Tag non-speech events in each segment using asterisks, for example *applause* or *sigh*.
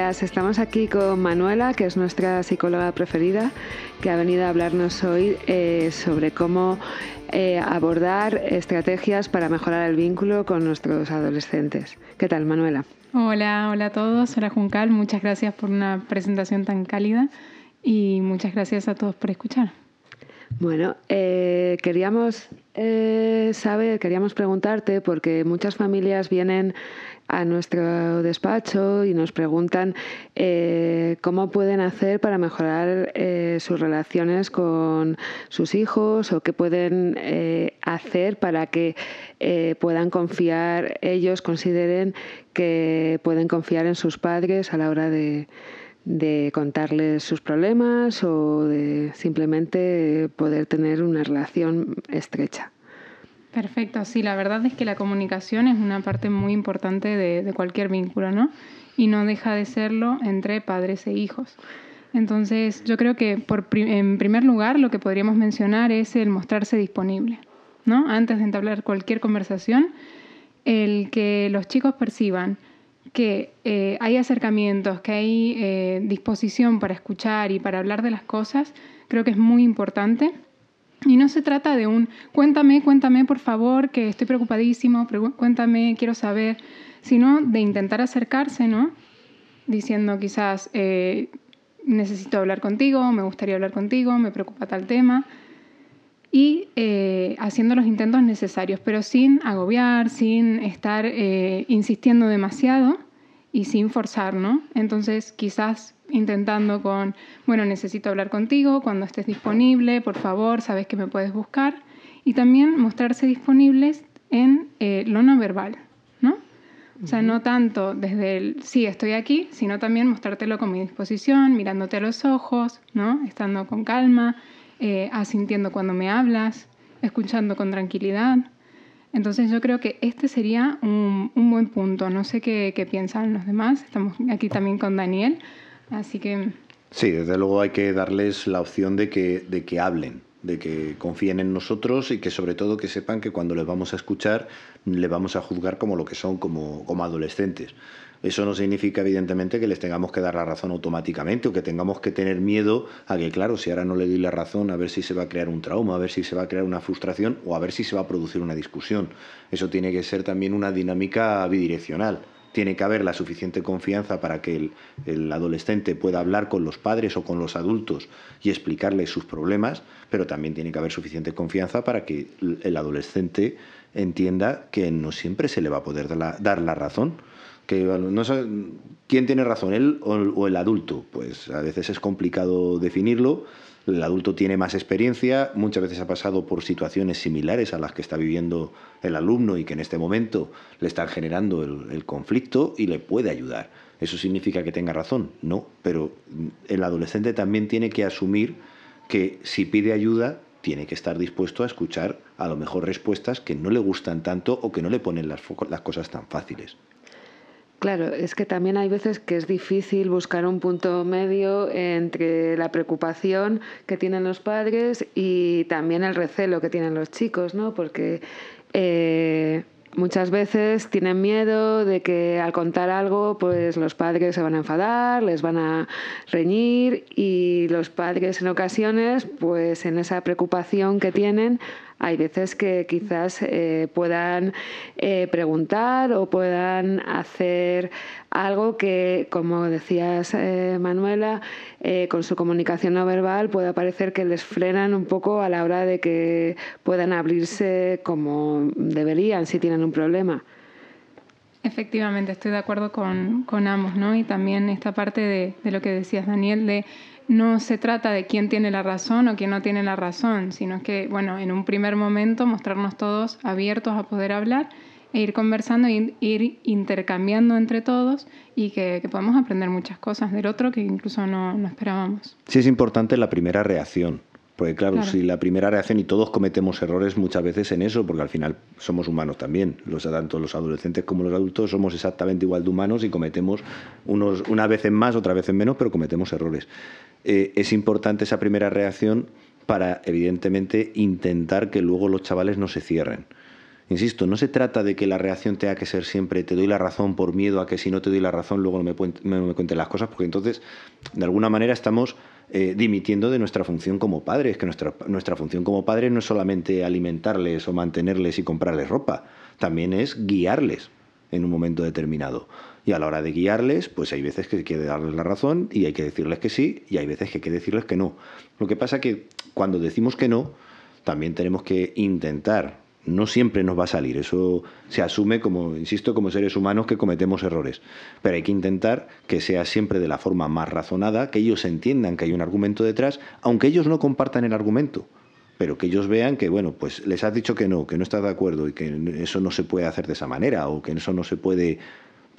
días. Estamos aquí con Manuela, que es nuestra psicóloga preferida, que ha venido a hablarnos hoy eh, sobre cómo eh, abordar estrategias para mejorar el vínculo con nuestros adolescentes. ¿Qué tal, Manuela? Hola, hola a todos. Hola, Juncal. Muchas gracias por una presentación tan cálida y muchas gracias a todos por escuchar. Bueno, eh, queríamos saber, queríamos preguntarte, porque muchas familias vienen a nuestro despacho y nos preguntan eh, cómo pueden hacer para mejorar eh, sus relaciones con sus hijos o qué pueden eh, hacer para que puedan confiar, ellos consideren que pueden confiar en sus padres a la hora de, de contarles sus problemas o de simplemente poder tener una relación estrecha. Perfecto, sí, la verdad es que la comunicación es una parte muy importante de, cualquier vínculo, ¿no? Y no deja de serlo entre padres e hijos. Entonces, yo creo que en primer lugar lo que podríamos mencionar es el mostrarse disponible, ¿no? Antes de entablar cualquier conversación, el que los chicos perciban que eh, hay acercamientos, que hay eh, disposición para escuchar y para hablar de las cosas, creo que es muy importante y no se trata de un cuéntame, cuéntame por favor, que estoy preocupadísimo, cuéntame, quiero saber, sino de intentar acercarse, ¿no? Diciendo quizás, eh, necesito hablar contigo, me gustaría hablar contigo, me preocupa tal tema, y eh, haciendo los intentos necesarios, pero sin agobiar, sin estar eh, insistiendo demasiado y sin forzar, ¿no? Entonces quizás intentando con, bueno, necesito hablar contigo cuando estés disponible, por favor, sabes que me puedes buscar. Y también mostrarse disponibles en eh, lo no verbal, ¿no? O sea, no tanto desde el sí, estoy aquí, sino también mostrártelo con mi disposición, mirándote a los ojos, ¿no? Estando con calma, eh, asintiendo cuando me hablas, escuchando con tranquilidad. Entonces yo creo que este sería un, un buen punto. No sé qué, qué piensan los demás. Estamos aquí también con Daniel. Así que... Sí, desde luego hay que darles la opción de que, de que hablen, de que confíen en nosotros y que sobre todo que sepan que cuando les vamos a escuchar les vamos a juzgar como lo que son, como, como adolescentes. Eso no significa, evidentemente, que les tengamos que dar la razón automáticamente o que tengamos que tener miedo a que, claro, si ahora no le doy la razón, a ver si se va a crear un trauma, a ver si se va a crear una frustración o a ver si se va a producir una discusión. Eso tiene que ser también una dinámica bidireccional tiene que haber la suficiente confianza para que el, adolescente pueda hablar con los padres o con los adultos y explicarles sus problemas, pero también tiene que haber suficiente confianza para que el adolescente entienda que no siempre se le va a poder dar la, razón. Que no quién tiene razón, él o el adulto. Pues a veces es complicado definirlo el adulto tiene más experiencia, muchas veces ha pasado por situaciones similares a las que está viviendo el alumno y que en este momento le están generando el, conflicto y le puede ayudar. ¿Eso significa que tenga razón? No, pero el adolescente también tiene que asumir que si pide ayuda tiene que estar dispuesto a escuchar a lo mejor respuestas que no le gustan tanto o que no le ponen las, las cosas tan fáciles. Claro, es que también hay veces que es difícil buscar un punto medio entre la preocupación que tienen los padres y también el recelo que tienen los chicos, ¿no? Porque eh, muchas veces tienen miedo de que al contar algo, pues los padres se van a enfadar, les van a reñir y los padres en ocasiones, pues en esa preocupación que tienen, hay veces que quizás eh, puedan eh, preguntar o puedan hacer algo que, como decías eh, Manuela, con su comunicación no verbal puede parecer que les frenan un poco a la hora de que puedan abrirse como deberían si tienen un problema. Efectivamente, estoy de acuerdo con, ambos, ¿no? Y también esta parte de lo que decías, Daniel, de no se trata de quién tiene la razón o quién no tiene la razón, sino que, bueno, en un primer momento mostrarnos todos abiertos a poder hablar e ir conversando e ir intercambiando entre todos y que, podemos aprender muchas cosas del otro que incluso no, no esperábamos. Sí es importante la primera reacción, porque claro, si la primera reacción y todos cometemos errores muchas veces en eso, porque al final somos humanos también, los, tanto los adolescentes como los adultos somos exactamente igual de humanos y cometemos unos, una vez en más, otra vez en menos, pero cometemos errores. Eh, es importante esa primera reacción para, evidentemente, intentar que luego los chavales no se cierren. Insisto, no se trata de que la reacción tenga que ser siempre te doy la razón por miedo a que si no te doy la razón luego no me, me, cuenten las cosas, porque entonces de alguna manera estamos eh, dimitiendo de nuestra función como padres, que nuestra, nuestra función como padres no es solamente alimentarles o mantenerles y comprarles ropa, también es guiarles en un momento determinado. Y a la hora de guiarles, pues hay veces que hay que darles la razón y hay que decirles que sí, y hay veces que hay que decirles que no. Lo que pasa que cuando decimos que no, también tenemos que intentar no siempre nos va a salir. Eso se asume como, insisto, como seres humanos que cometemos errores. Pero hay que intentar que sea siempre de la forma más razonada, que ellos entiendan que hay un argumento detrás, aunque ellos no compartan el argumento. Pero que ellos vean que, bueno, pues les has dicho que no, que no estás de acuerdo y que eso no se puede hacer de esa manera o que eso no se puede.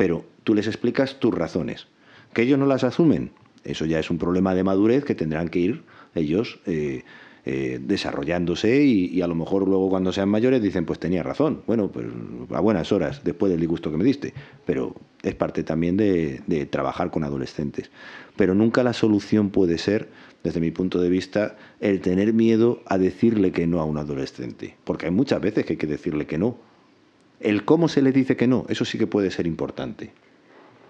Pero tú les explicas tus razones. Que ellos no las asumen, eso ya es un problema de madurez que tendrán que ir ellos. Eh, eh, desarrollándose y, a lo mejor luego cuando sean mayores dicen, pues tenía razón. Bueno, pues a buenas horas, después del disgusto que me diste. Pero es parte también de, de trabajar con adolescentes. Pero nunca la solución puede ser, desde mi punto de vista, el tener miedo a decirle que no a un adolescente. Porque hay muchas veces que hay que decirle que no. El cómo se le dice que no, eso sí que puede ser importante.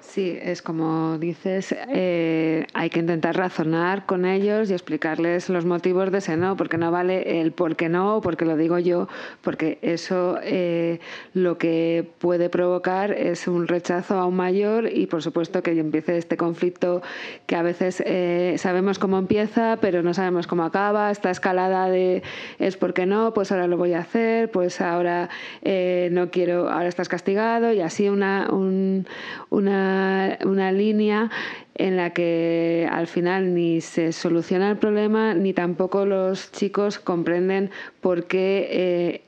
Sí, es como dices, eh, hay que intentar razonar con ellos y explicarles los motivos de ese no, porque no vale el por qué no, porque lo digo yo, porque eso eh, lo que puede provocar es un rechazo aún mayor y por supuesto que empiece este conflicto que a veces eh, sabemos cómo empieza, pero no sabemos cómo acaba, esta escalada de es porque no, pues ahora lo voy a hacer, pues ahora no quiero, ahora estás castigado y así una, una una, línea en la que al final ni se soluciona el problema ni tampoco los chicos comprenden por qué, eh,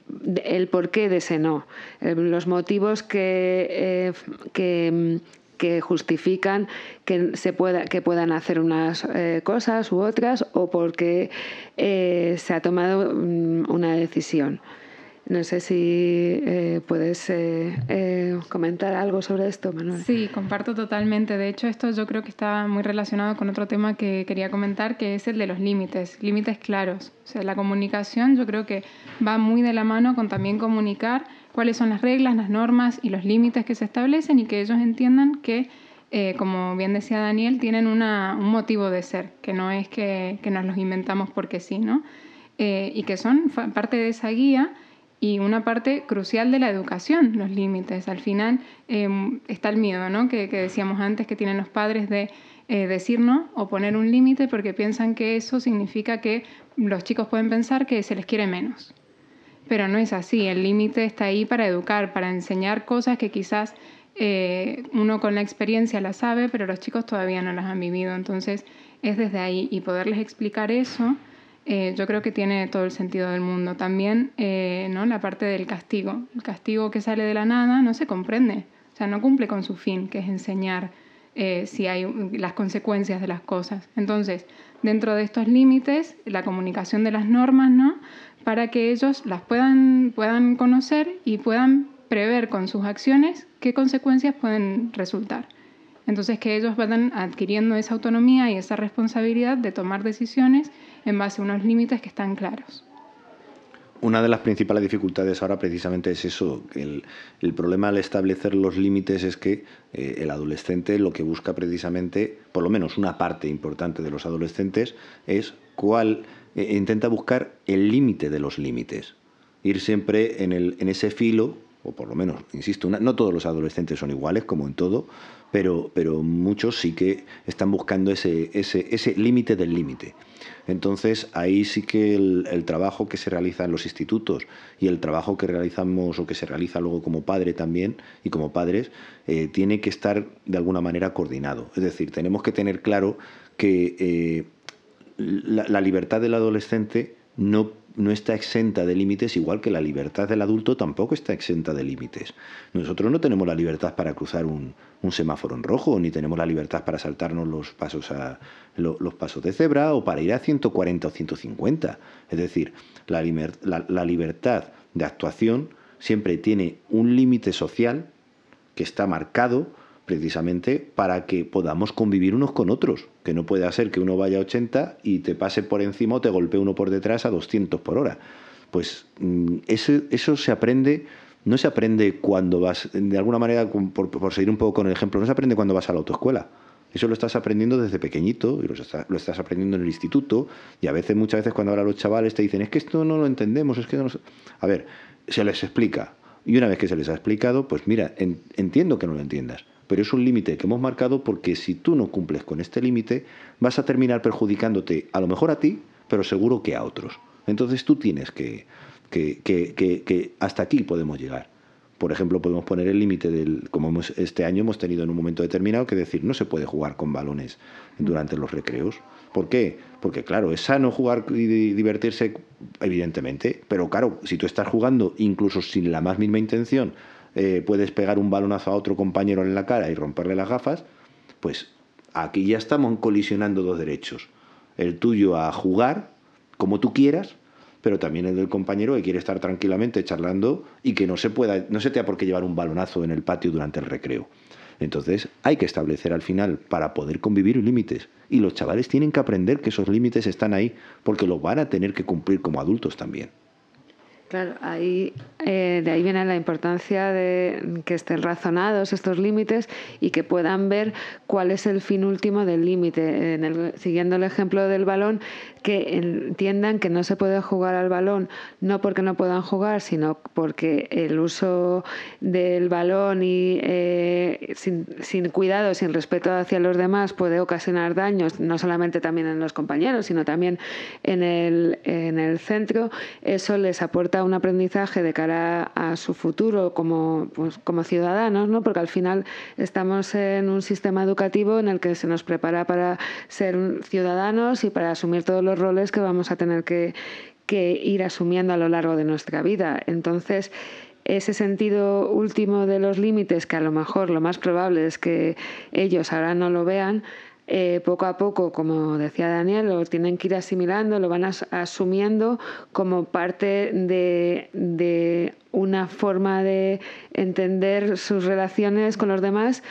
el porqué de ese no, eh, los motivos que, eh, que, justifican que, se pueda, que puedan hacer unas cosas u otras o porque se ha tomado mm, una decisión. No sé si eh, puedes eh, eh, comentar algo sobre esto, Manuel. Sí, comparto totalmente. De hecho, esto yo creo que está muy relacionado con otro tema que quería comentar, que es el de los límites, límites claros. O sea, la comunicación yo creo que va muy de la mano con también comunicar cuáles son las reglas, las normas y los límites que se establecen y que ellos entiendan que, como bien decía Daniel, tienen una, un motivo de ser, que no es que, que nos los inventamos porque sí, ¿no? y que son parte de esa guía y una parte crucial de la educación, los límites. Al final em, está el miedo, ¿no? Que, decíamos antes que tienen los padres de eh, decir no o poner un límite porque piensan que eso significa que los chicos pueden pensar que se les quiere menos. Pero no es así, el límite está ahí para educar, para enseñar cosas que quizás eh, uno con la experiencia las sabe, pero los chicos todavía no las han vivido. Entonces es desde ahí y poderles explicar eso eh, yo creo que tiene todo el sentido del mundo. También eh, ¿no? la parte del castigo. El castigo que sale de la nada no se comprende, o sea, no cumple con su fin, que es enseñar eh, si hay las consecuencias de las cosas. Entonces, dentro de estos límites, la comunicación de las normas, ¿no? Para que ellos las puedan, puedan conocer y puedan prever con sus acciones qué consecuencias pueden resultar. Entonces, que ellos vayan adquiriendo esa autonomía y esa responsabilidad de tomar decisiones en base a unos límites que están claros. Una de las principales dificultades ahora precisamente es eso, el, problema al establecer los límites es que eh, el adolescente lo que busca precisamente, por lo menos una parte importante de los adolescentes, es cuál, eh, intenta buscar el límite de los límites, ir siempre en ese filo, o por lo menos, insisto, no todos los adolescentes son iguales, como en todo, pero, pero muchos sí que están buscando ese, ese, ese límite del límite. Entonces ahí sí que el, trabajo que se realiza en los institutos y el trabajo que realizamos o que se realiza luego como padre también y como padres eh, tiene que estar de alguna manera coordinado. Es decir, tenemos que tener claro que eh, la libertad del adolescente no no está exenta de límites, igual que la libertad del adulto tampoco está exenta de límites. Nosotros no tenemos la libertad para cruzar un, semáforo en rojo, ni tenemos la libertad para saltarnos los pasos, a, los pasos de cebra o para ir a 140 o 150. Es decir, la, la libertad de actuación siempre tiene un límite social que está marcado precisamente para que podamos convivir unos con otros, que no pueda ser que uno vaya a 80 y te pase por encima o te golpee uno por detrás a 200 por hora. pues mm, eso, eso se aprende no se aprende cuando vas, de alguna manera, por, por, seguir un poco con el ejemplo, no se aprende cuando vas a la autoescuela. Eso lo estás aprendiendo desde pequeñito y lo, estás aprendiendo en el instituto y a veces, muchas veces cuando ahora los chavales te dicen, es que esto no lo entendemos, es que no... A ver, se les explica. Y una vez que se les ha explicado, pues mira, entiendo que no lo entiendas, pero es un límite que hemos marcado porque si tú no cumples con este límite, vas a terminar perjudicándote a lo mejor a ti, pero seguro que a otros. Entonces tú tienes que, que, que, que hasta aquí podemos llegar. Por ejemplo, podemos poner el límite del, como este año hemos tenido en un momento determinado que decir, no se puede jugar con balones durante los recreos. ¿Por qué? Porque claro, es sano jugar y divertirse, evidentemente, pero claro, si tú estás jugando incluso sin la más mínima intención, eh, puedes pegar un balonazo a otro compañero en la cara y romperle las gafas, pues aquí ya estamos colisionando dos derechos. El tuyo a jugar como tú quieras pero también el del compañero que quiere estar tranquilamente charlando y que no se pueda, no se tenga por qué llevar un balonazo en el patio durante el recreo. Entonces hay que establecer al final para poder convivir límites. Y los chavales tienen que aprender que esos límites están ahí porque los van a tener que cumplir como adultos también. Claro, ahí, eh, de ahí viene la importancia de que estén razonados estos límites y que puedan ver cuál es el fin último del límite. Siguiendo el ejemplo del balón, que entiendan que no se puede jugar al balón no porque no puedan jugar, sino porque el uso del balón y eh, sin, sin, cuidado, sin respeto hacia los demás, puede ocasionar daños, no solamente también en los compañeros, sino también en el, en el centro. Eso les aporta un aprendizaje de cara a su futuro como, pues, como ciudadanos, ¿no? porque al final estamos en un sistema educativo en el que se nos prepara para ser ciudadanos y para asumir todos los roles que vamos a tener que, ir asumiendo a lo largo de nuestra vida. Entonces, ese sentido último de los límites, que a lo mejor lo más probable es que ellos ahora no lo vean, eh, poco a poco, como decía Daniel, lo tienen que ir asimilando, lo van asumiendo como parte de, de, una forma de entender sus relaciones con los demás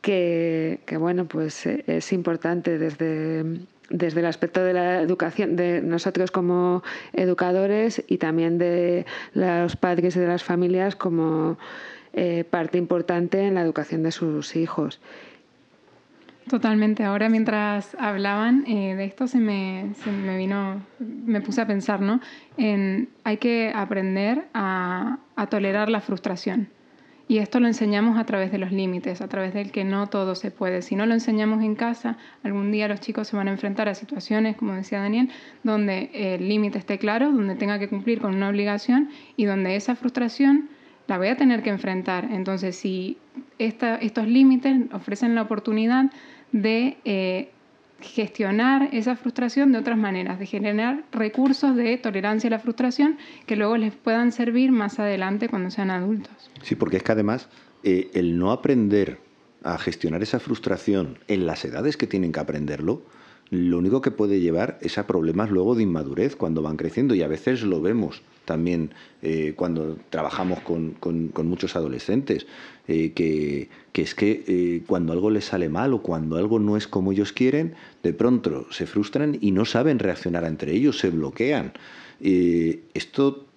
que, que bueno, pues eh, es importante desde desde el aspecto de la educación, de nosotros como educadores y también de los padres y de las familias como eh, parte importante en la educación de sus hijos. Totalmente. Ahora mientras hablaban eh, de esto se me, se me, vino, me puse a pensar, ¿no? En hay que aprender a, a tolerar la frustración. Y esto lo enseñamos a través de los límites, a través del que no todo se puede. Si no lo enseñamos en casa, algún día los chicos se van a enfrentar a situaciones, como decía Daniel, donde el límite esté claro, donde tenga que cumplir con una obligación y donde esa frustración la voy a tener que enfrentar. Entonces, si estos límites ofrecen la oportunidad de eh, gestionar esa frustración de otras maneras, de generar recursos de tolerancia a la frustración que luego les puedan servir más adelante cuando sean adultos. Sí, porque es que además eh, el no aprender a gestionar esa frustración en las edades que tienen que aprenderlo, lo único que puede llevar es a problemas luego de inmadurez cuando van creciendo y a veces lo vemos también eh, cuando trabajamos con, muchos adolescentes, eh, que, es que eh, cuando algo les sale mal o cuando algo no es como ellos quieren, de pronto se frustran y no saben reaccionar entre ellos, se bloquean. esto,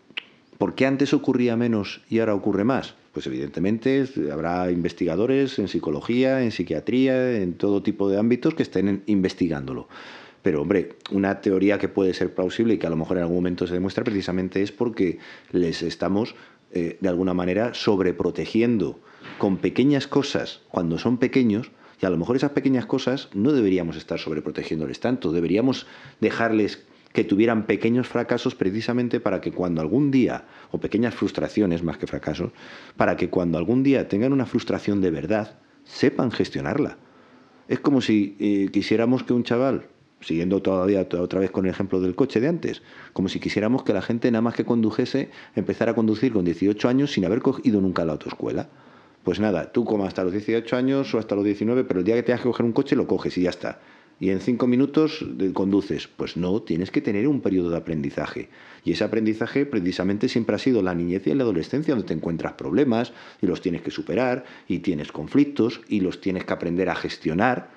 ¿por qué antes ocurría menos y ahora ocurre más? Pues evidentemente habrá investigadores en psicología, en psiquiatría, en todo tipo de ámbitos que estén investigándolo. Pero, hombre, una teoría que puede ser plausible y que a lo mejor en algún momento se demuestra precisamente es porque les estamos, eh, de alguna manera, sobreprotegiendo con pequeñas cosas cuando son pequeños. Y a lo mejor esas pequeñas cosas no deberíamos estar sobreprotegiéndoles tanto, deberíamos dejarles que tuvieran pequeños fracasos precisamente para que cuando algún día, o pequeñas frustraciones más que fracasos, para que cuando algún día tengan una frustración de verdad, sepan gestionarla. Es como si eh, quisiéramos que un chaval siguiendo todavía otra vez con el ejemplo del coche de antes, como si quisiéramos que la gente nada más que condujese empezara a conducir con 18 años sin haber ido nunca la autoescuela. Pues nada, tú como hasta los 18 años o hasta los 19, pero el día que tengas que coger un coche lo coges y ya está. Y en cinco minutos conduces. Pues no, tienes que tener un periodo de aprendizaje. Y ese aprendizaje precisamente siempre ha sido la niñez y la adolescencia, donde te encuentras problemas y los tienes que superar y tienes conflictos y los tienes que aprender a gestionar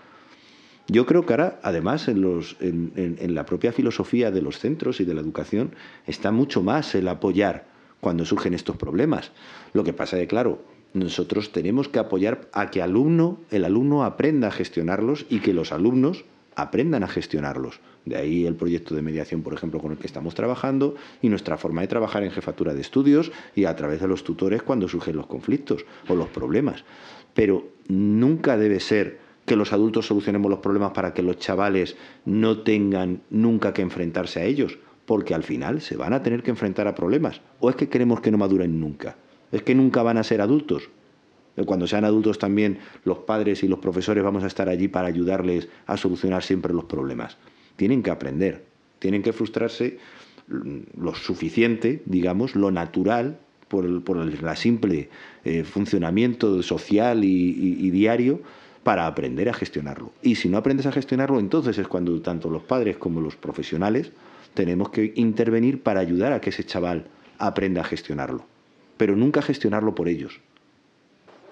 Yo creo que ahora, además, en, los, en, la propia filosofía de los centros y de la educación está mucho más el apoyar cuando surgen estos problemas. Lo que pasa es que, claro, nosotros tenemos que apoyar a que alumno, el alumno aprenda a gestionarlos y que los alumnos aprendan a gestionarlos. De ahí el proyecto de mediación, por ejemplo, con el que estamos trabajando y nuestra forma de trabajar en jefatura de estudios y a través de los tutores cuando surgen los conflictos o los problemas. Pero nunca debe ser que los adultos solucionemos los problemas para que los chavales no tengan nunca que enfrentarse a ellos, porque al final se van a tener que enfrentar a problemas. ¿O es que queremos que no maduren nunca? ¿Es que nunca van a ser adultos? Cuando sean adultos también los padres y los profesores vamos a estar allí para ayudarles a solucionar siempre los problemas. Tienen que aprender, tienen que frustrarse lo suficiente, digamos, lo natural, por el, simple eh, funcionamiento social y, diario para aprender a gestionarlo. Y si no aprendes a gestionarlo, entonces es cuando tanto los padres como los profesionales tenemos que intervenir para ayudar a que ese chaval aprenda a gestionarlo. Pero nunca gestionarlo por ellos.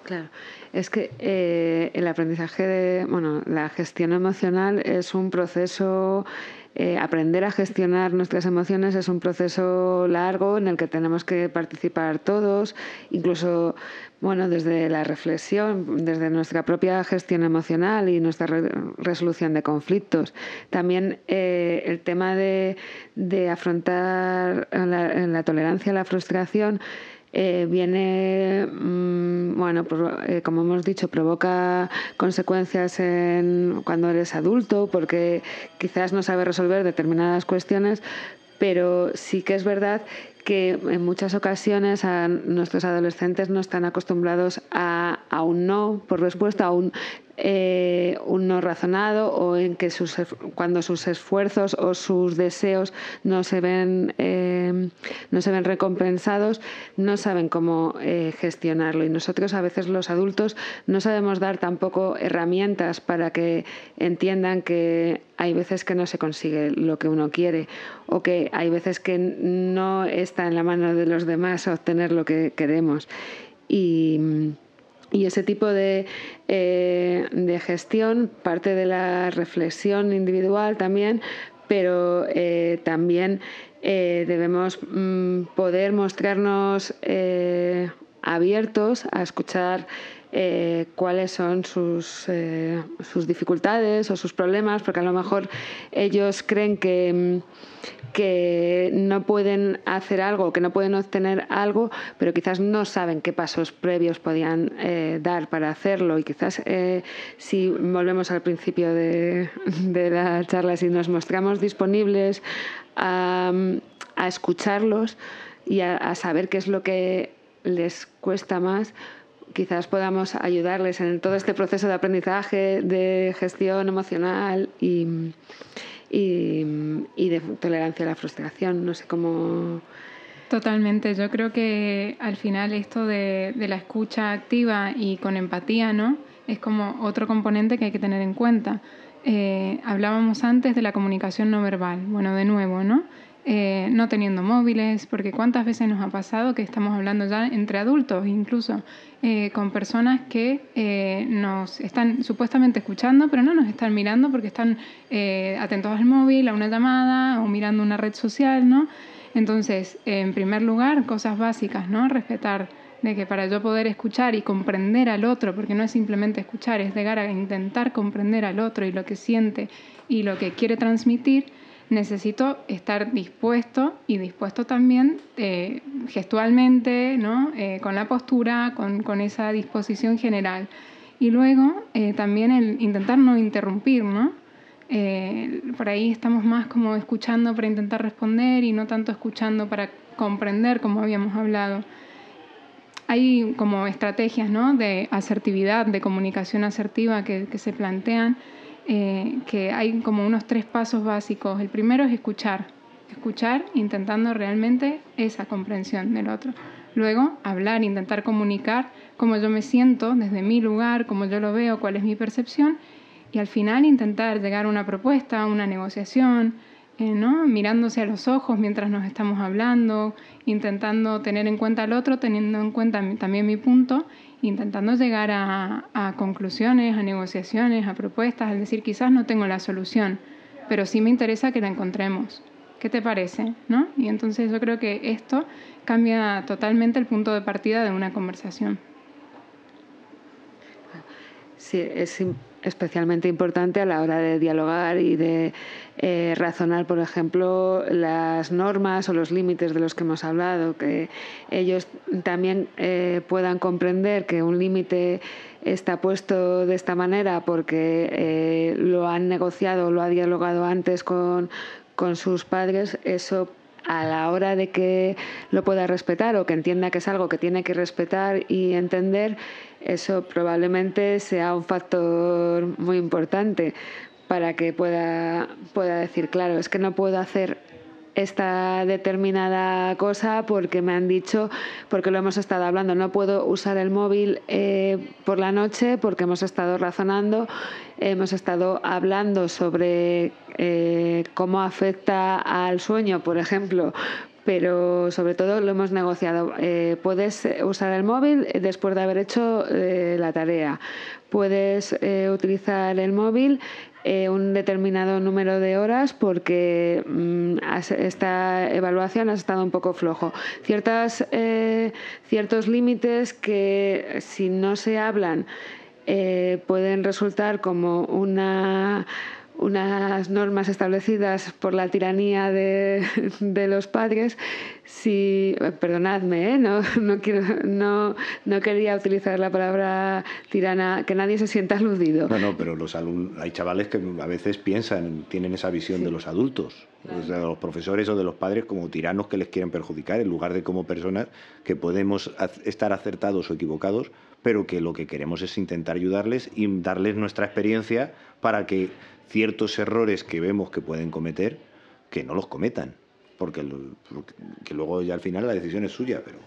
Claro, es que eh, el aprendizaje de, bueno, la gestión emocional es un proceso, eh, aprender a gestionar nuestras emociones es un proceso largo en el que tenemos que participar todos, incluso, bueno, desde la reflexión, desde nuestra propia gestión emocional y nuestra resolución de conflictos. También eh, el tema de, afrontar la tolerancia a la frustración eh, viene, mm, bueno, eh, como hemos dicho, provoca consecuencias en, cuando eres adulto, porque quizás no sabes resolver determinadas cuestiones, pero sí que es verdad que en muchas ocasiones a nuestros adolescentes no están acostumbrados a, a un no por respuesta, a un eh, un no razonado o en que sus, cuando sus esfuerzos o sus deseos no se ven, eh, no se ven recompensados, no saben cómo eh, gestionarlo. Y nosotros a veces los adultos no sabemos dar tampoco herramientas para que entiendan que hay veces que no se consigue lo que uno quiere o que hay veces que no está en la mano de los demás obtener lo que queremos. Y y ese tipo de, eh, de, gestión parte de la reflexión individual también, pero eh, también eh, debemos mm, poder mostrarnos abiertos a escuchar cuáles son sus, sus dificultades o sus problemas, porque a lo mejor ellos creen que mm, que no pueden hacer algo, que no pueden obtener algo, pero quizás no saben qué pasos previos podían eh, dar para hacerlo. Y quizás eh, si volvemos al principio de, *laughs* la charla, si nos mostramos disponibles a, escucharlos y a, saber qué es lo que les cuesta más, quizás podamos ayudarles en todo este proceso de aprendizaje, de gestión emocional y, y, de tolerancia a la frustración. No sé cómo... Totalmente, yo creo que al final esto de, de, la escucha activa y con empatía, ¿no? Es como otro componente que hay que tener en cuenta. Eh, hablábamos antes de la comunicación no verbal. Bueno, de nuevo, ¿no? Eh, no teniendo móviles, porque cuántas veces nos ha pasado que estamos hablando ya entre adultos, incluso eh, con personas que eh, nos están supuestamente escuchando, pero no nos están mirando porque están atentos al móvil, a una llamada o mirando una red social, ¿no? Entonces, en primer lugar, cosas básicas, ¿no? Respetar de que para yo poder escuchar y comprender al otro, porque no es simplemente escuchar, es llegar a intentar comprender al otro y lo que siente y lo que quiere transmitir, necesito estar dispuesto y dispuesto también eh, gestualmente, ¿no? Eh, con la postura, con, esa disposición general. Y luego eh, también el intentar no interrumpir, ¿no? por ahí estamos más como escuchando para intentar responder y no tanto escuchando para comprender, como habíamos hablado. Hay como estrategias ¿no? de asertividad, de comunicación asertiva que, que se plantean eh, que hay como unos tres pasos básicos. El primero es escuchar, escuchar intentando realmente esa comprensión del otro. Luego, hablar, intentar comunicar cómo yo me siento desde mi lugar, cómo yo lo veo, cuál es mi percepción. Y al final, intentar llegar a una propuesta, una negociación, eh, ¿no? mirándose a los ojos mientras nos estamos hablando, intentando tener en cuenta al otro, teniendo en cuenta también mi punto, intentando llegar a, a conclusiones, a negociaciones, a propuestas, es decir, quizás no tengo la solución, pero sí me interesa que la encontremos. ¿Qué te parece? ¿No? Y entonces yo creo que esto cambia totalmente el punto de partida de una conversación. Sí, es especialmente importante a la hora de dialogar y de eh, razonar, por ejemplo, las normas o los límites de los que hemos hablado, que ellos también eh, puedan comprender que un límite está puesto de esta manera porque eh, lo han negociado o lo ha dialogado antes con, con sus padres, eso a la hora de que lo pueda respetar o que entienda que es algo que tiene que respetar y entender, eso probablemente sea un factor muy importante para que pueda, pueda decir, claro, es que no puedo hacer esta determinada cosa porque me han dicho, porque lo hemos estado hablando, no puedo usar el móvil eh, por la noche porque hemos estado razonando, hemos estado hablando sobre eh, cómo afecta al sueño, por ejemplo, pero sobre todo lo hemos negociado. Eh, puedes usar el móvil después de haber hecho la tarea. Puedes utilizar el móvil eh, un determinado número de horas porque mm, esta evaluación ha estado un poco flojo. Ciertas, eh, ciertos límites que si no se hablan eh, pueden resultar como una unas normas establecidas por la tiranía de, los padres, si, perdonadme, ¿eh? no, no, quiero, no, no, quería utilizar la palabra tirana, que nadie se sienta aludido. No, no, pero los hay chavales que a veces piensan, tienen esa visión de los adultos, de los profesores o de los padres como tiranos que les quieren perjudicar, en lugar de como personas que podemos estar acertados o equivocados, pero que lo que queremos es intentar ayudarles y darles nuestra experiencia para que ciertos errores que vemos que pueden cometer, que no los cometan, porque que luego ya al final la decisión es suya, pero...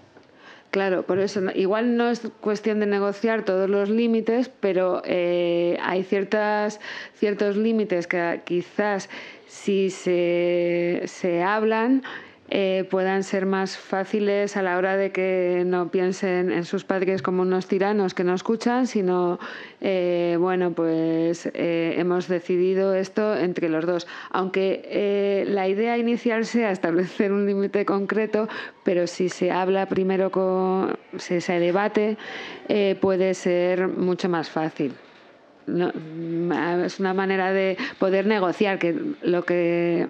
Claro, por eso igual no es cuestión de negociar todos los límites, pero eh, hay ciertas, ciertos límites que quizás si se, se hablan eh, puedan ser más fáciles a la hora de que no piensen en sus padres como unos tiranos que no escuchan, sino, eh, bueno, pues eh, hemos decidido esto entre los dos. Aunque la idea inicial sea establecer un límite concreto, pero si se habla primero con, si se debate, puede ser mucho más fácil. es una manera de poder negociar que lo que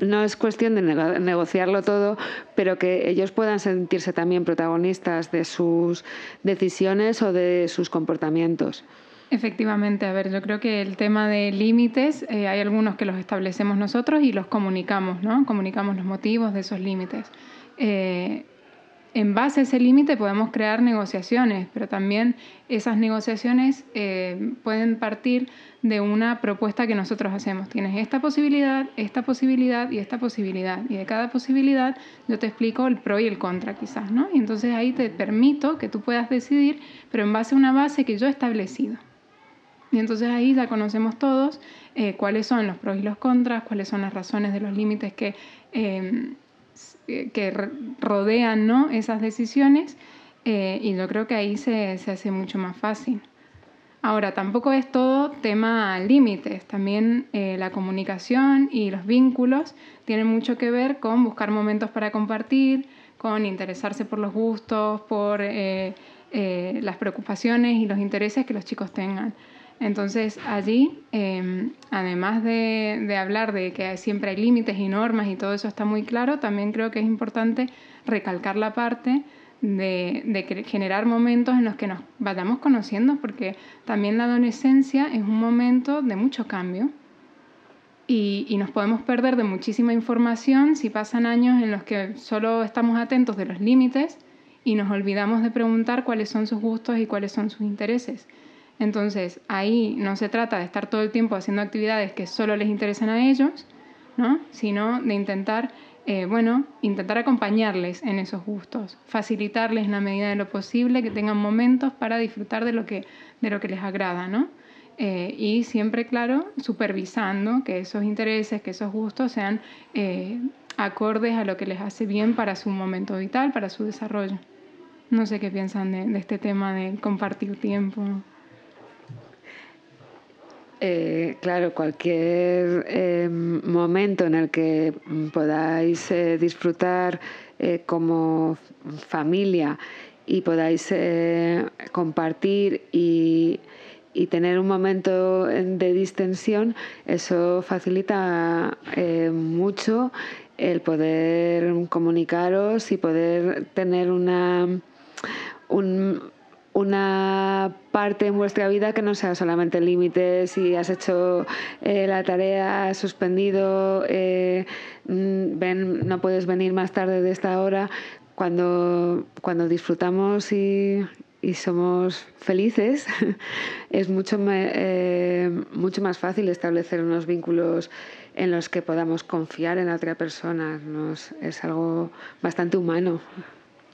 no es cuestión de negociarlo todo, pero que ellos puedan sentirse también protagonistas de sus decisiones o de sus comportamientos. Efectivamente, a ver, yo creo que el tema de límites, eh, hay algunos que los establecemos nosotros y los comunicamos, ¿no? Comunicamos los motivos de esos límites. Eh, en base a ese límite podemos crear negociaciones, pero también esas negociaciones eh, pueden partir de una propuesta que nosotros hacemos. Tienes esta posibilidad, esta posibilidad y esta posibilidad. Y de cada posibilidad yo te explico el pro y el contra quizás, ¿no? Y entonces ahí te permito que tú puedas decidir, pero en base a una base que yo he establecido. Y entonces ahí ya conocemos todos eh, cuáles son los pros y los contras, cuáles son las razones de los límites que... Eh, que rodean ¿no? esas decisiones eh, y yo creo que ahí se, se, hace mucho más fácil. Ahora, tampoco es todo tema límites, también eh, la comunicación y los vínculos tienen mucho que ver con buscar momentos para compartir, con interesarse por los gustos, por eh, las preocupaciones y los intereses que los chicos tengan. Entonces allí, em, además de, hablar de que siempre hay límites y normas y todo eso está muy claro, también creo que es importante recalcar la parte de, generar momentos en los que nos vayamos conociendo, porque también la adolescencia es un momento de mucho cambio y, y, nos podemos perder de muchísima información si pasan años en los que solo estamos atentos de los límites y nos olvidamos de preguntar cuáles son sus gustos y cuáles son sus intereses. Entonces, ahí no se trata de estar todo el tiempo haciendo actividades que solo les interesan a ellos, ¿no? sino de intentar, eh, bueno, intentar acompañarles en esos gustos, facilitarles en la medida de lo posible que tengan momentos para disfrutar de lo que, de lo que les agrada, ¿no? eh, y siempre, claro, supervisando que esos intereses, que esos gustos sean eh, acordes a lo que les hace bien para su momento vital, para su desarrollo. No sé qué piensan de, este tema de compartir tiempo. Eh, claro, cualquier momento en el que podáis disfrutar como familia y podáis compartir y y tener un momento de distensión, eso facilita eh, mucho el poder comunicaros y poder tener una, una parte en vuestra vida que no sea solamente límites, si has hecho eh, la tarea, has suspendido, eh, mm, ven, no puedes venir más tarde de esta hora. Cuando, cuando disfrutamos y, y somos felices, *laughs* es mucho, eh, mucho más fácil establecer unos vínculos en los que podamos confiar en la otra persona. Nos, es algo bastante humano.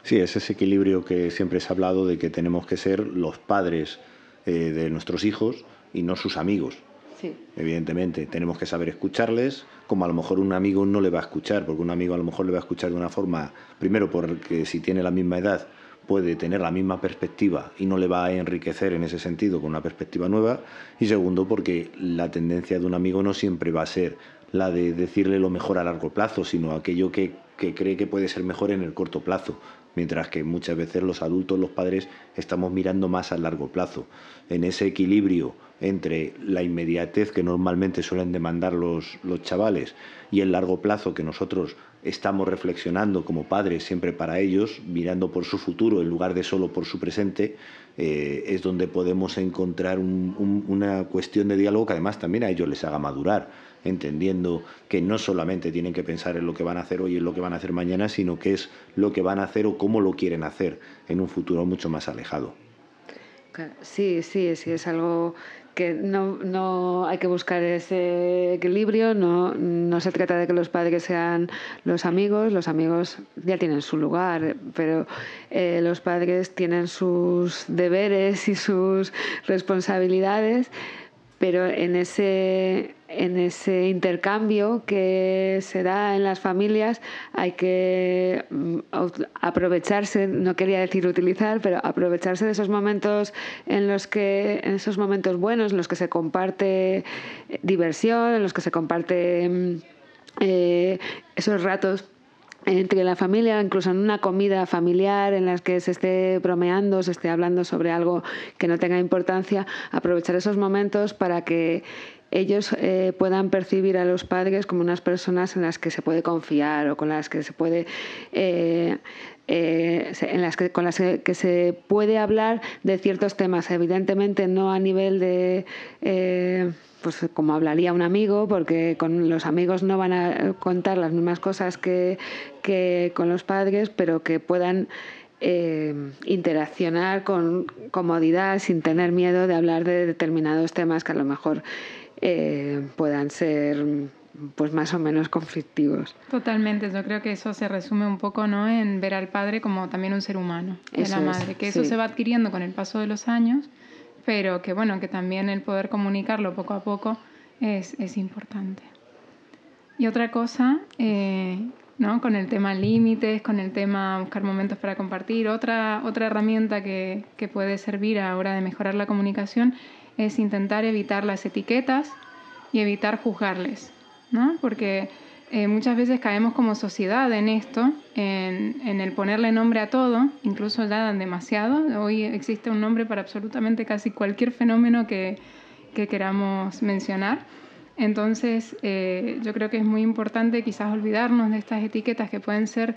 Sí, es ese equilibrio que siempre se ha hablado de que tenemos que ser los padres eh, de nuestros hijos y no sus amigos. Sí. Evidentemente, tenemos que saber escucharles, como a lo mejor un amigo no le va a escuchar, porque un amigo a lo mejor le va a escuchar de una forma, primero porque si tiene la misma edad, puede tener la misma perspectiva y no le va a enriquecer en ese sentido con una perspectiva nueva. Y segundo, porque la tendencia de un amigo no siempre va a ser la de decirle lo mejor a largo plazo, sino aquello que, cree que puede ser mejor en el corto plazo. Mientras que muchas veces los adultos, los padres, estamos mirando más a largo plazo. En ese equilibrio entre la inmediatez que normalmente suelen demandar los, los chavales y el largo plazo que nosotros estamos reflexionando como padres siempre para ellos, mirando por su futuro en lugar de solo por su presente, eh, es donde podemos encontrar una cuestión de diálogo que además también a ellos les haga madurar, entendiendo que no solamente tienen que pensar en lo que van a hacer hoy en lo que van a hacer mañana, sino que es lo que van a hacer o cómo lo quieren hacer en un futuro mucho más alejado. Sí, sí, sí, es algo que no, no, hay que buscar ese equilibrio, no, no se trata de que los padres sean los amigos, los amigos ya tienen su lugar, pero eh, los padres tienen sus deberes y sus responsabilidades pero en ese, en ese intercambio que se da en las familias hay que mm, aprovecharse, no quería decir utilizar, pero aprovecharse de esos momentos en los que, en esos momentos buenos, en los que se comparte diversión, en los que se comparte mm, eh, esos ratos entre la familia, incluso en una comida familiar en la que se esté bromeando, se esté hablando sobre algo que no tenga importancia, aprovechar esos momentos para que ellos eh, puedan percibir a los padres como unas personas en las que se puede confiar o con las que se puede eh, eh, en las que, con las que, se puede hablar de ciertos temas, evidentemente no a nivel de pues como hablaría un amigo, porque con los amigos no van a contar las mismas cosas que, con los padres, pero que puedan eh, interaccionar con comodidad sin tener miedo de hablar de determinados temas que a lo mejor eh, puedan ser pues más o menos conflictivos. Totalmente, yo creo que eso se resume un poco ¿no? en ver al padre como también un ser humano de la madre, que eso se va adquiriendo con el paso de los años pero que bueno, que también el poder comunicarlo poco a poco es, es importante. Y otra cosa, eh, ¿no? con el tema límites, con el tema buscar momentos para compartir, otra, otra herramienta que, que puede servir a la hora de mejorar la comunicación es intentar evitar las etiquetas y evitar juzgarles, ¿no? porque eh, muchas veces caemos como sociedad en esto, en, el ponerle nombre a todo, incluso ya demasiado. Hoy existe un nombre para absolutamente casi cualquier fenómeno que, queramos mencionar. Entonces, eh, yo creo que es muy importante quizás olvidarnos de estas etiquetas que pueden ser,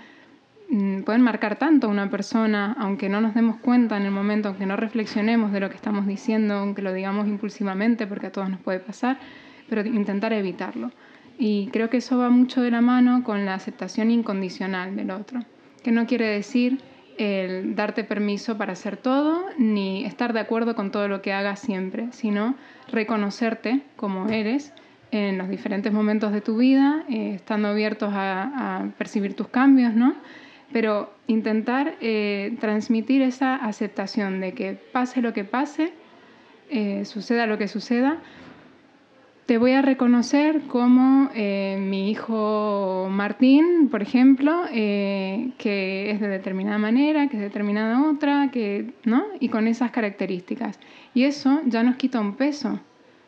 mm, pueden marcar tanto a una persona, aunque no nos demos cuenta en el momento, aunque no reflexionemos de lo que estamos diciendo, aunque lo digamos impulsivamente, porque a todos nos puede pasar, pero intentar evitarlo. Y creo que eso va mucho de la mano con la aceptación incondicional del otro, que no quiere decir el darte permiso para hacer todo ni estar de acuerdo con todo lo que hagas siempre, sino reconocerte como eres en los diferentes momentos de tu vida, eh, estando abiertos a, percibir tus cambios, ¿no? Pero intentar eh, transmitir esa aceptación de que pase lo que pase, eh, suceda lo que suceda, te voy a reconocer como eh, mi hijo Martín, por ejemplo, eh, que es de determinada manera, que es de determinada otra, que, ¿no? y con esas características. Y eso ya nos quita un peso,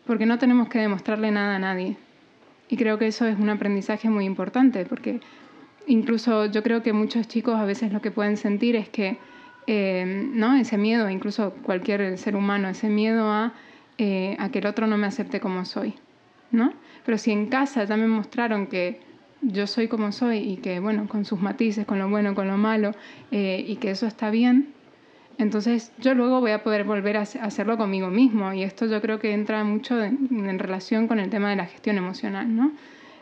porque no tenemos que demostrarle nada a nadie. Y creo que eso es un aprendizaje muy importante, porque incluso yo creo que muchos chicos a veces lo que pueden sentir es que eh, ¿no? ese miedo, incluso cualquier ser humano, ese miedo a, a que el otro no me acepte como soy. ¿no? Pero si en casa ya me mostraron que yo soy como soy y que, bueno, con sus matices, con lo bueno, con lo malo, eh, y que eso está bien, entonces yo luego voy a poder volver a hacerlo conmigo mismo. Y esto yo creo que entra mucho en, relación con el tema de la gestión emocional, ¿no?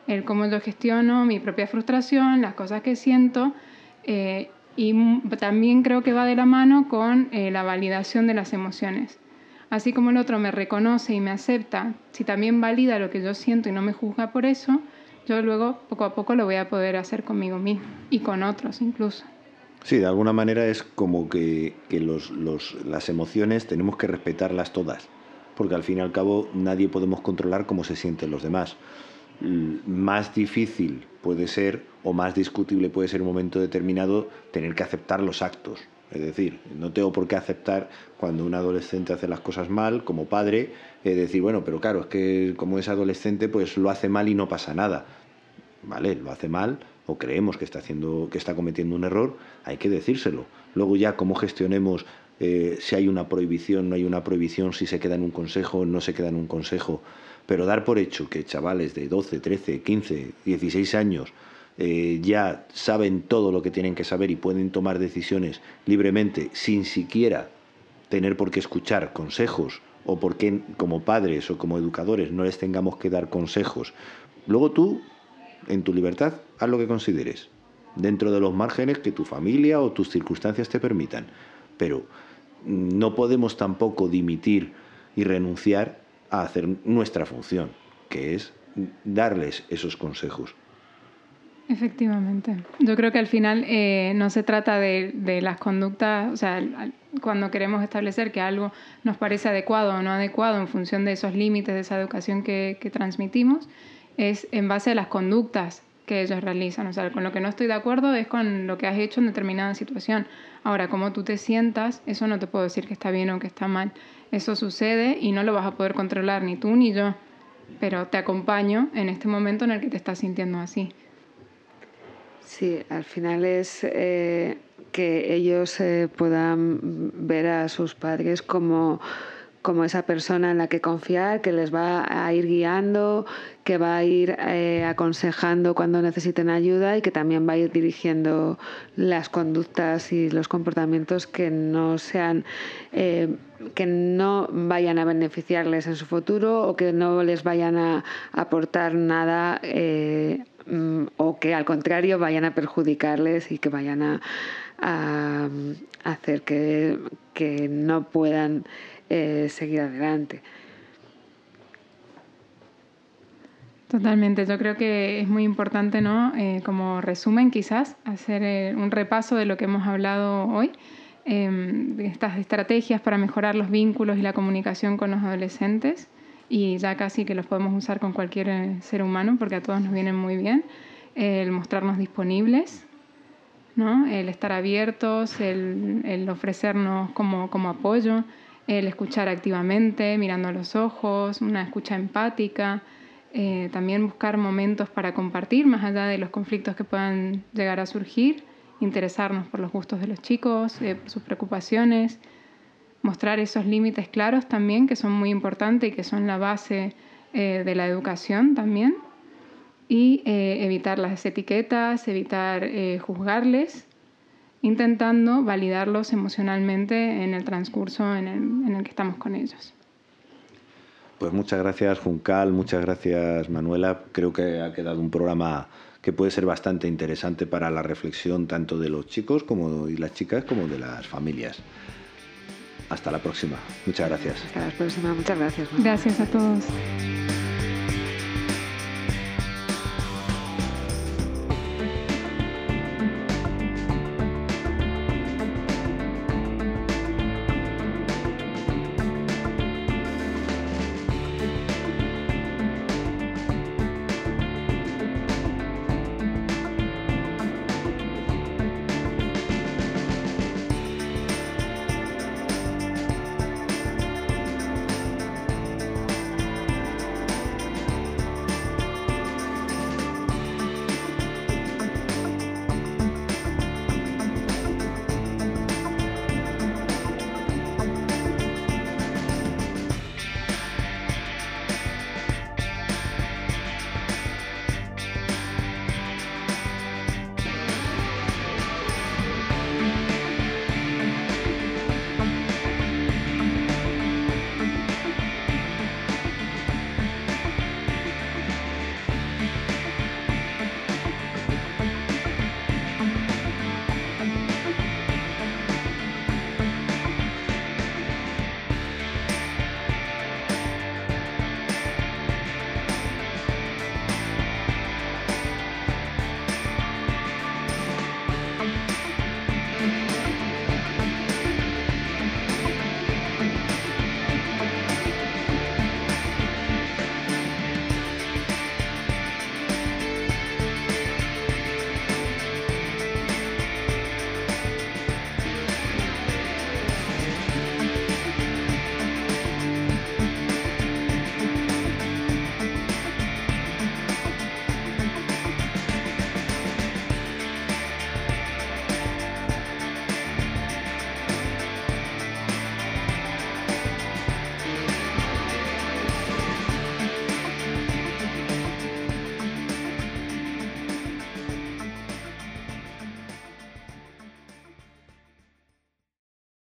El cómo yo gestiono mi propia frustración, las cosas que siento, eh, y también creo que va de la mano con eh, la validación de las emociones. Así como el otro me reconoce y me acepta, si también valida lo que yo siento y no me juzga por eso, yo luego poco a poco lo voy a poder hacer conmigo mismo y con otros incluso. Sí, de alguna manera es como que, las emociones tenemos que respetarlas todas, porque al fin y al cabo nadie podemos controlar cómo se sienten los demás. Más difícil puede ser o más discutible puede ser un momento determinado tener que aceptar los actos, es decir, no tengo por qué aceptar cuando un adolescente hace las cosas mal como padre, es decir, bueno, pero claro, es que como es adolescente, pues lo hace mal y no pasa nada. Vale, lo hace mal o creemos que está haciendo, que está cometiendo un error, hay que decírselo. Luego ya cómo gestionemos eh, si hay una prohibición, no hay una prohibición, si se queda en un consejo, no se queda en un consejo. Pero dar por hecho que chavales de 12, 13, 15, 16 años eh, ya saben todo lo que tienen que saber y pueden tomar decisiones libremente sin siquiera tener por qué escuchar consejos o por qué como padres o como educadores no les tengamos que dar consejos. Luego tú, en tu libertad, haz lo que consideres, dentro de los márgenes que tu familia o tus circunstancias te permitan. Pero no podemos tampoco dimitir y renunciar a hacer nuestra función, que es darles esos consejos. Efectivamente. Yo creo que al final eh, no se trata de, las conductas, o sea, cuando queremos establecer que algo nos parece adecuado o no adecuado en función de esos límites de esa educación que, transmitimos, es en base a las conductas que ellos realizan. O sea, con lo que no estoy de acuerdo es con lo que has hecho en determinada situación. Ahora, como tú te sientas, eso no te puedo decir que está bien o que está mal. Eso sucede y no lo vas a poder controlar ni tú ni yo, pero te acompaño en este momento en el que te estás sintiendo así. Sí, al final es eh, que ellos eh, puedan ver a sus padres como, como esa persona en la que confiar, que les va a ir guiando, que va a ir eh, aconsejando cuando necesiten ayuda y que también va a ir dirigiendo las conductas y los comportamientos que no sean que no vayan a beneficiarles en su futuro o que no les vayan a aportar nada Mm, o que al contrario vayan a perjudicarles y que vayan a, hacer que, no puedan eh, seguir adelante. Totalmente, yo creo que es muy importante, ¿no? Eh, como resumen, quizás, hacer eh, un repaso de lo que hemos hablado hoy, em, de estas estrategias para mejorar los vínculos y la comunicación con los adolescentes y ya casi que los podemos usar con cualquier eh, ser humano porque a todos nos vienen muy bien. El mostrarnos disponibles, ¿no? el estar abiertos, el, el ofrecernos como, como, apoyo, el escuchar activamente, mirando a los ojos, una escucha empática, eh, también buscar momentos para compartir más allá de los conflictos que puedan llegar a surgir, interesarnos por los gustos de los chicos, eh, sus preocupaciones, mostrar esos límites claros también, que son muy importantes y que son la base eh, de la educación también, y eh, evitar las etiquetas, evitar eh, juzgarles, intentando validarlos emocionalmente en el transcurso en el, que estamos con ellos. Pues muchas gracias Juncal, muchas gracias Manuela. Creo que ha quedado un programa que puede ser bastante interesante para la reflexión tanto de los chicos como y las chicas como de las familias. Hasta la próxima. Muchas gracias. Hasta la próxima. Muchas gracias. Gracias a todos.